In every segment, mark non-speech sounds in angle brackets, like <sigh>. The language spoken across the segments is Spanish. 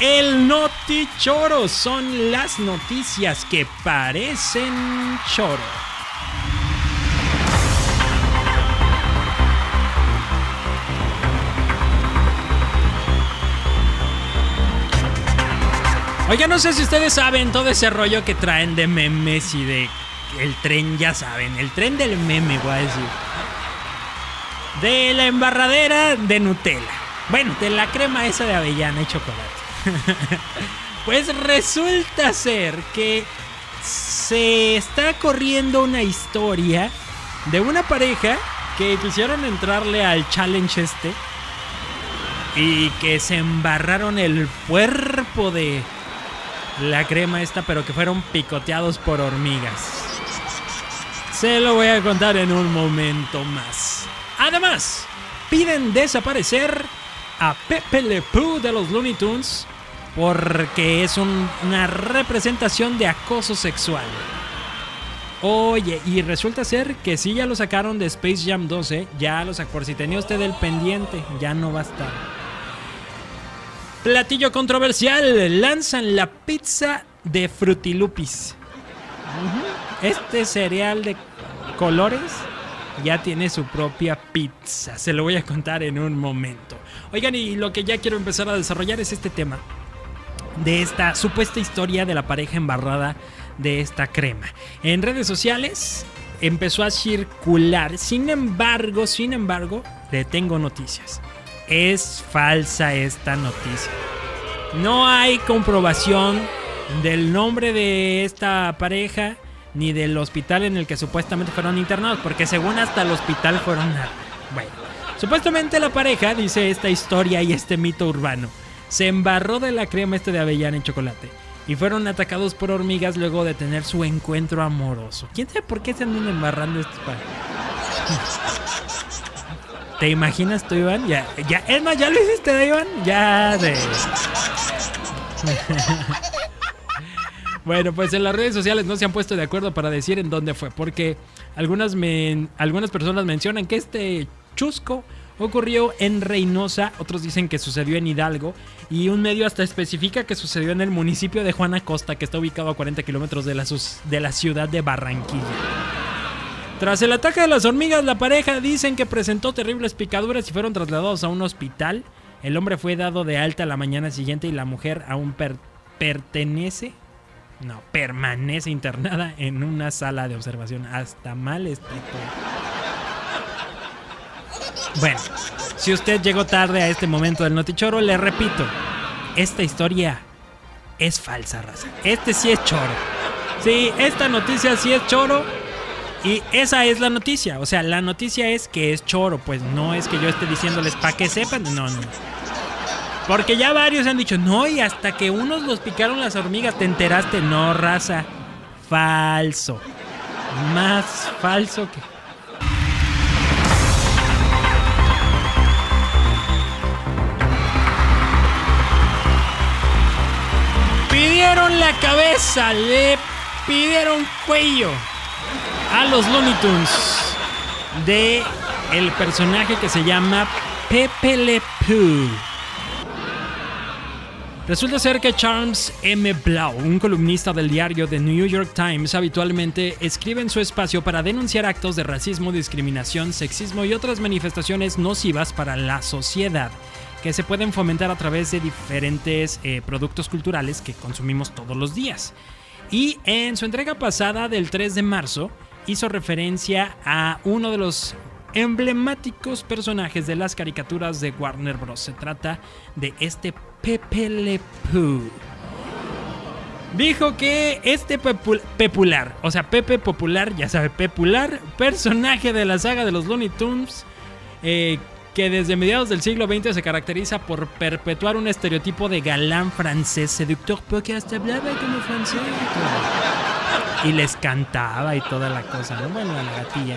el Notichoro. Son las noticias que parecen choro. Oiga, no sé si ustedes saben todo ese rollo que traen de memes y de el tren, ya saben, el tren del meme, voy a decir. De la embarradera de Nutella. Bueno, de la crema esa de avellana y chocolate. <laughs> pues resulta ser que se está corriendo una historia de una pareja que quisieron entrarle al challenge este y que se embarraron el cuerpo de la crema esta, pero que fueron picoteados por hormigas. Se lo voy a contar en un momento más. Además, piden desaparecer a Pepe Le Pew de los Looney Tunes porque es una representación de acoso sexual. Oye, y resulta ser que sí ya lo sacaron de Space Jam 12, ya lo sacó, por si tenía usted el pendiente, ya no va a estar. Platillo controversial. Lanzan la pizza de Frutilupis. Este cereal de colores ya tiene su propia pizza. Se lo voy a contar en un momento. Oigan, y lo que ya quiero empezar a desarrollar es este tema. De esta supuesta historia de la pareja embarrada de esta crema. En redes sociales empezó a circular. Sin embargo, sin embargo, le tengo noticias es falsa esta noticia. No hay comprobación del nombre de esta pareja ni del hospital en el que supuestamente fueron internados, porque según hasta el hospital fueron... Bueno, supuestamente la pareja, dice esta historia y este mito urbano, se embarró de la crema este de avellana y chocolate y fueron atacados por hormigas luego de tener su encuentro amoroso. ¿Quién sabe por qué se andan embarrando estos parejas? <laughs> ¿Te imaginas tú, Iván? Ya, ya, es más, ya lo hiciste, Iván. Ya de. <laughs> bueno, pues en las redes sociales no se han puesto de acuerdo para decir en dónde fue, porque algunas, algunas personas mencionan que este chusco ocurrió en Reynosa, otros dicen que sucedió en Hidalgo, y un medio hasta especifica que sucedió en el municipio de Juana Costa, que está ubicado a 40 kilómetros de la, ciudad de Barranquilla. Tras el ataque de las hormigas, la pareja dicen que presentó terribles picaduras y fueron trasladados a un hospital. El hombre fue dado de alta la mañana siguiente y la mujer aún pertenece, no, permanece internada en una sala de observación. Hasta mal esto. Bueno, si usted llegó tarde a este momento del notichoro, le repito, esta historia es falsa, raza. Este sí es choro. Sí, esta noticia sí es choro y esa es la noticia. O sea, la noticia es que es choro. Pues no es que yo esté diciéndoles para que sepan. No, no. Porque ya varios han dicho, no, y hasta que unos los picaron las hormigas, te enteraste. No, raza. Falso. Más falso que. La cabeza, le pidieron cuello a los Looney Tunes de el personaje que se llama Pepe Le Pew. Resulta ser que Charles M. Blau, un columnista del diario The New York Times, habitualmente escribe en su espacio para denunciar actos de racismo, discriminación, sexismo y otras manifestaciones nocivas para la sociedad que se pueden fomentar a través de diferentes eh, productos culturales que consumimos todos los días. Y en su entrega pasada del 3 de marzo, hizo referencia a uno de los emblemáticos personajes de las caricaturas de Warner Bros. Se trata de este Pepe Le Pew. Dijo que este popular, o sea, Pepe Popular, ya sabe, popular personaje de la saga de los Looney Tunes, eh, que desde mediados del siglo XX se caracteriza por perpetuar un estereotipo de galán francés seductor, porque hasta hablaba como francés y les cantaba y toda la cosa, ¿no? Bueno, la gatilla.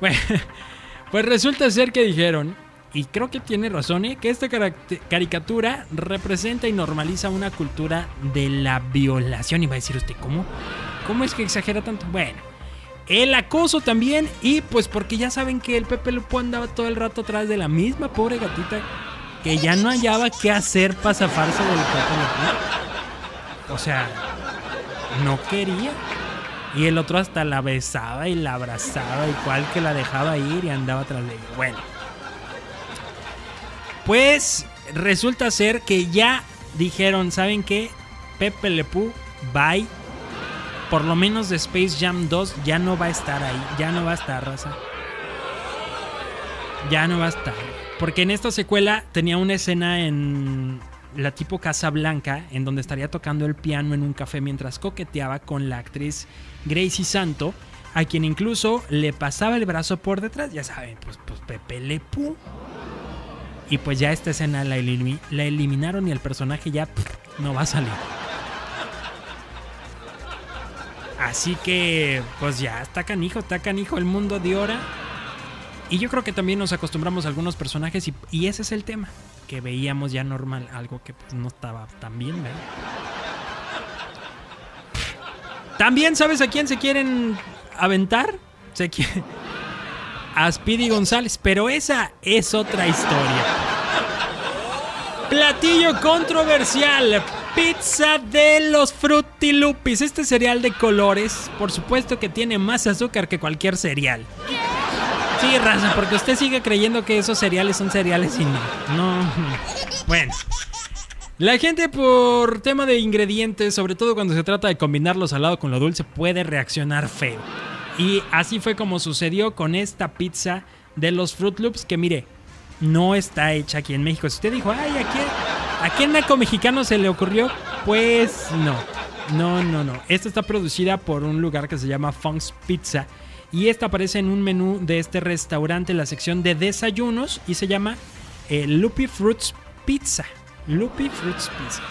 Bueno, <laughs> pues resulta ser que dijeron, y creo que tiene razón, ¿eh? que esta caricatura representa y normaliza una cultura de la violación. Y va a decir usted, ¿cómo? ¿Cómo es que exagera tanto? Bueno, el acoso también, y pues porque ya saben que el Pepe Lupo andaba todo el rato atrás de la misma pobre gatita que ya no hallaba qué hacer para zafarse del Pepe Pew. O sea, no quería. Y el otro hasta la besaba y la abrazaba, igual que la dejaba ir y andaba tras de ella. Bueno. Pues resulta ser que ya dijeron, ¿saben qué? Pepe Le Pew, bye. Por lo menos de Space Jam 2 ya no va a estar ahí. Ya no va a estar, raza. Ya no va a estar. Porque en esta secuela tenía una escena en la tipo Casa Blanca, en donde estaría tocando el piano en un café mientras coqueteaba con la actriz Gracie Santo, a quien incluso le pasaba el brazo por detrás. Ya saben, pues, pues Pepe Le Pew. Y pues ya esta escena la, la eliminaron y el personaje ya no va a salir. Así que, pues ya está canijo, está canijo el mundo de hora. Y yo creo que también nos acostumbramos a algunos personajes y, ese es el tema. Que veíamos ya normal, algo que pues no estaba tan bien, ¿verdad? También, ¿sabes a quién se quieren aventar? Se quiere... A Speedy González, pero esa es otra historia. Platillo controversial. Pizza de los Frutilupis. Este cereal de colores, por supuesto que tiene más azúcar que cualquier cereal. Sí, raza, porque usted sigue creyendo que esos cereales son cereales y no. No. Bueno. La gente por tema de ingredientes, sobre todo cuando se trata de combinar lo salado con lo dulce, puede reaccionar feo. Y así fue como sucedió con esta pizza de los Fruit Loops, que mire, no está hecha aquí en México. Si usted dijo, ay, ¿a quién, ¿a qué naco mexicano se le ocurrió? Pues no, no, no, no. Esta está producida por un lugar que se llama Funk's Pizza. Y esta aparece en un menú de este restaurante la sección de desayunos y se llama eh, Loopy Fruits Pizza. Loopy Fruits Pizza.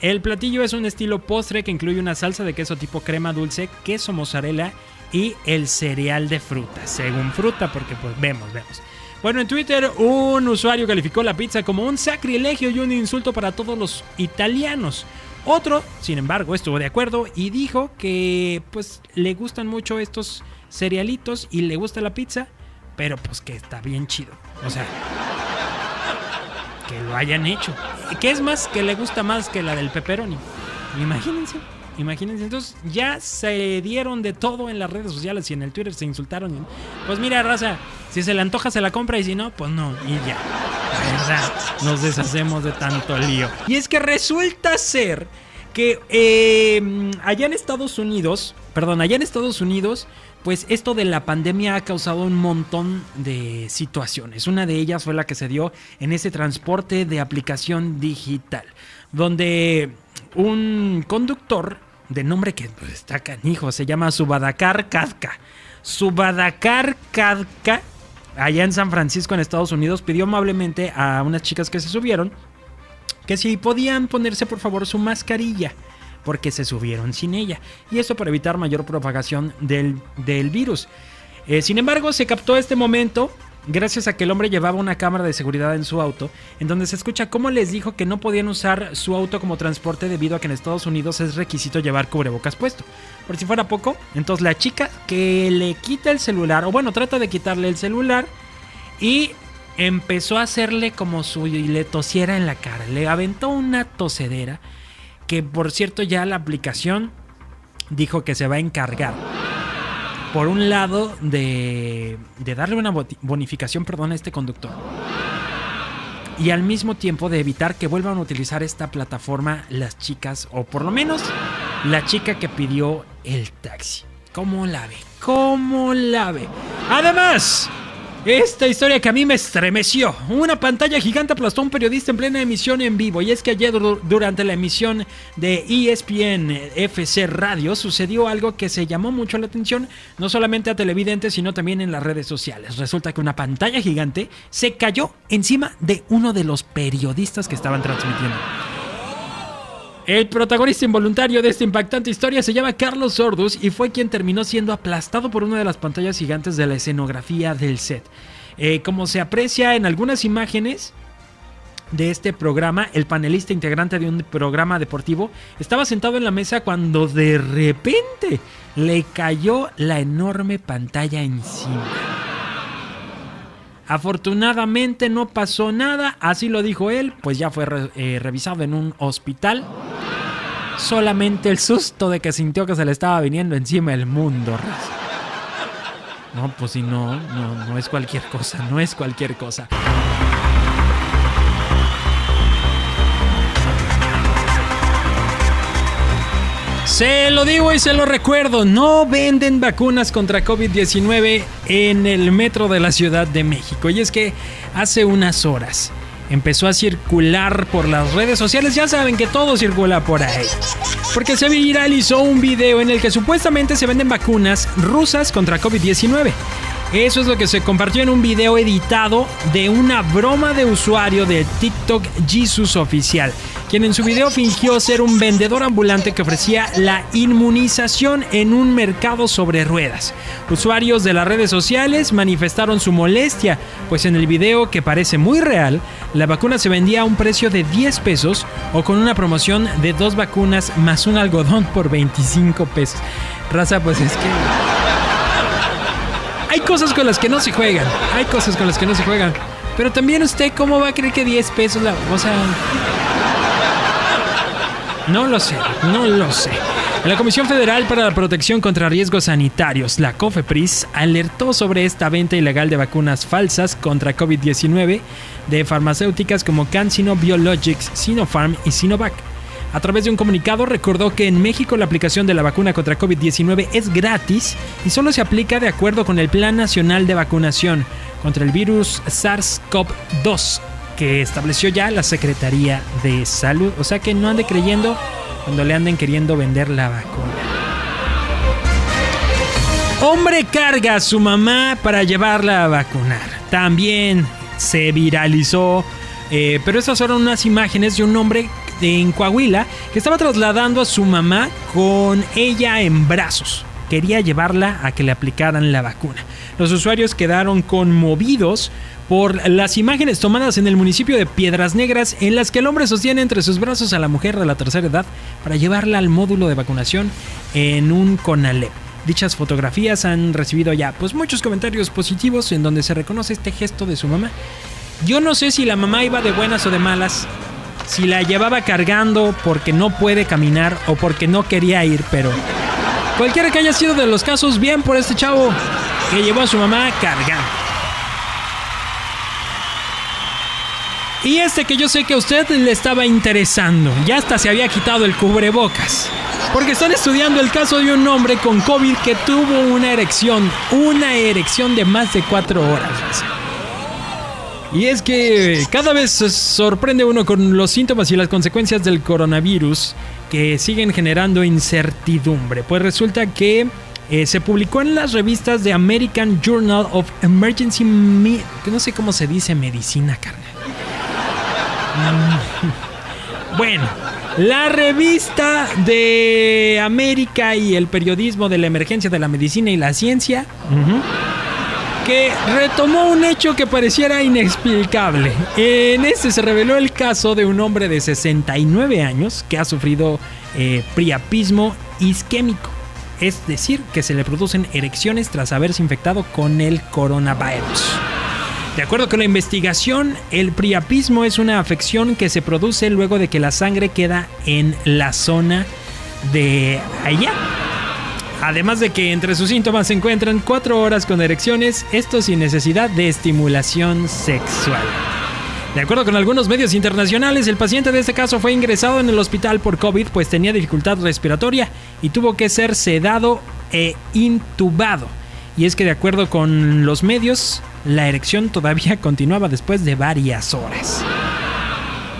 El platillo es un estilo postre que incluye una salsa de queso tipo crema dulce, queso mozzarella y el cereal de fruta, según fruta, porque pues vemos, vemos. Bueno, en Twitter un usuario calificó la pizza como un sacrilegio y un insulto para todos los italianos. Otro, sin embargo, estuvo de acuerdo y dijo que pues le gustan mucho estos cerealitos y le gusta la pizza, pero pues que está bien chido. O sea, que lo hayan hecho. Que es más, que le gusta más que la del pepperoni. Imagínense, imagínense. Entonces ya se dieron de todo en las redes sociales y en el Twitter se insultaron. Pues mira, raza, si se le antoja se la compra y si no, pues no, y ya. Nos deshacemos de tanto lío. Y es que resulta ser que eh, allá en Estados Unidos, perdón, allá en Estados Unidos, pues esto de la pandemia ha causado un montón de situaciones. Una de ellas fue la que se dio en ese transporte de aplicación digital, donde un conductor de nombre que pues, está canijo, se llama Subadakar Kazka. Subadakar Kazka, allá en San Francisco, en Estados Unidos, pidió amablemente a unas chicas que se subieron que si podían ponerse por favor su mascarilla, porque se subieron sin ella, y eso para evitar mayor propagación del, del virus. Eh, sin embargo, se captó este momento gracias a que el hombre llevaba una cámara de seguridad en su auto, en donde se escucha cómo les dijo que no podían usar su auto como transporte debido a que en Estados Unidos es requisito llevar cubrebocas puesto. Por si fuera poco, entonces la chica que le quita el celular, o bueno, trata de quitarle el celular, y empezó a hacerle como si le tosiera en la cara. Le aventó una tosedera que por cierto ya la aplicación dijo que se va a encargar. Por un lado de, de darle una bonificación perdón, a este conductor. Y al mismo tiempo de evitar que vuelvan a utilizar esta plataforma las chicas, o por lo menos la chica que pidió el taxi. ¿Cómo la ve? ¿Cómo la ve? Además, esta historia que a mí me estremeció. Una pantalla gigante aplastó a un periodista en plena emisión en vivo. Y es que ayer durante la emisión de ESPN FC Radio sucedió algo que se llamó mucho la atención, no solamente a televidentes, sino también en las redes sociales. Resulta que una pantalla gigante se cayó encima de uno de los periodistas que estaban transmitiendo. El protagonista involuntario de esta impactante historia se llama Carlos Sordus y fue quien terminó siendo aplastado por una de las pantallas gigantes de la escenografía del set. Eh, como se aprecia en algunas imágenes de este programa, el panelista integrante de un programa deportivo estaba sentado en la mesa cuando de repente le cayó la enorme pantalla encima. Afortunadamente no pasó nada, así lo dijo él, pues ya fue re- eh, revisado en un hospital. Solamente el susto de que sintió que se le estaba viniendo encima el mundo. No, pues si no, no, no es cualquier cosa, no es cualquier cosa. Se lo digo y se lo recuerdo, no venden vacunas contra COVID-19 en el metro de la Ciudad de México. Y es que hace unas horas empezó a circular por las redes sociales, ya saben que todo circula por ahí. Porque se viralizó un video en el que supuestamente se venden vacunas rusas contra COVID-19. Eso es lo que se compartió en un video editado de una broma de usuario de TikTok Jesus Oficial, quien en su video fingió ser un vendedor ambulante que ofrecía la inmunización en un mercado sobre ruedas. Usuarios de las redes sociales manifestaron su molestia, pues en el video, que parece muy real, la vacuna se vendía a un precio de 10 pesos o con una promoción de dos vacunas más un algodón por 25 pesos. Raza, pues es que... Hay cosas con las que no se juegan. Hay cosas con las que no se juegan. Pero también usted, ¿cómo va a creer que 10 pesos la... O sea... No lo sé, no lo sé. La Comisión Federal para la Protección contra Riesgos Sanitarios, la COFEPRIS, alertó sobre esta venta ilegal de vacunas falsas contra COVID-19 de farmacéuticas como CanSino Biologics, Sinopharm y Sinovac. A través de un comunicado recordó que en México la aplicación de la vacuna contra COVID-19 es gratis y solo se aplica de acuerdo con el Plan Nacional de Vacunación contra el virus SARS-CoV-2 que estableció ya la Secretaría de Salud. O sea que no ande creyendo cuando le anden queriendo vender la vacuna. Hombre carga a su mamá para llevarla a vacunar. También se viralizó, eh, pero esas fueron unas imágenes de un hombre en Coahuila que estaba trasladando a su mamá con ella en brazos. Quería llevarla a que le aplicaran la vacuna. Los usuarios quedaron conmovidos por las imágenes tomadas en el municipio de Piedras Negras en las que el hombre sostiene entre sus brazos a la mujer de la tercera edad para llevarla al módulo de vacunación en un CONALEP. Dichas fotografías han recibido ya pues muchos comentarios positivos en donde se reconoce este gesto de su mamá. Yo no sé si la mamá iba de buenas o de malas, si la llevaba cargando porque no puede caminar o porque no quería ir, pero cualquiera que haya sido de los casos, bien por este chavo que llevó a su mamá cargando. Y este que yo sé que a usted le estaba interesando, ya hasta se había quitado el cubrebocas. Porque están estudiando el caso de un hombre con COVID que tuvo una erección, una erección de más de cuatro horas. Y es que cada vez sorprende uno con los síntomas y las consecuencias del coronavirus que siguen generando incertidumbre. Pues resulta que eh, se publicó en las revistas de American Journal of Emergency Me que no sé cómo se dice medicina, carnal. Mm, <laughs> Bueno, la revista de América y el periodismo de la emergencia de la medicina y la ciencia, ujú, que retomó un hecho que pareciera inexplicable. En este se reveló el caso de un hombre de 69 años que ha sufrido eh, priapismo isquémico. Es decir, que se le producen erecciones tras haberse infectado con el coronavirus. De acuerdo con la investigación, el priapismo es una afección que se produce luego de que la sangre queda en la zona de allá. Además de que entre sus síntomas se encuentran cuatro horas con erecciones, esto sin necesidad de estimulación sexual. De acuerdo con algunos medios internacionales, el paciente de este caso fue ingresado en el hospital por COVID pues tenía dificultad respiratoria y tuvo que ser sedado e intubado. Y es que de acuerdo con los medios, la erección todavía <laughs> continuaba después de varias horas.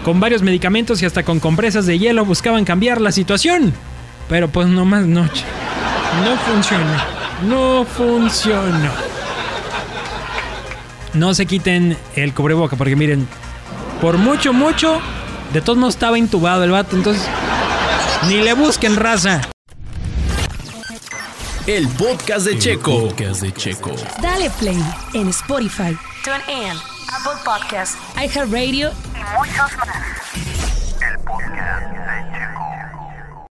Con varios medicamentos y hasta con compresas de hielo buscaban cambiar la situación. Pero pues no más noche. No funcionó. No funcionó. No se quiten el cubreboca porque miren, por mucho, mucho, de todos modos estaba intubado el vato. Entonces, ni le busquen raza. El podcast de Checo. Podcast de Checo. Dale play en Spotify, TuneIn, Apple Podcast iHeartRadio y muchos más.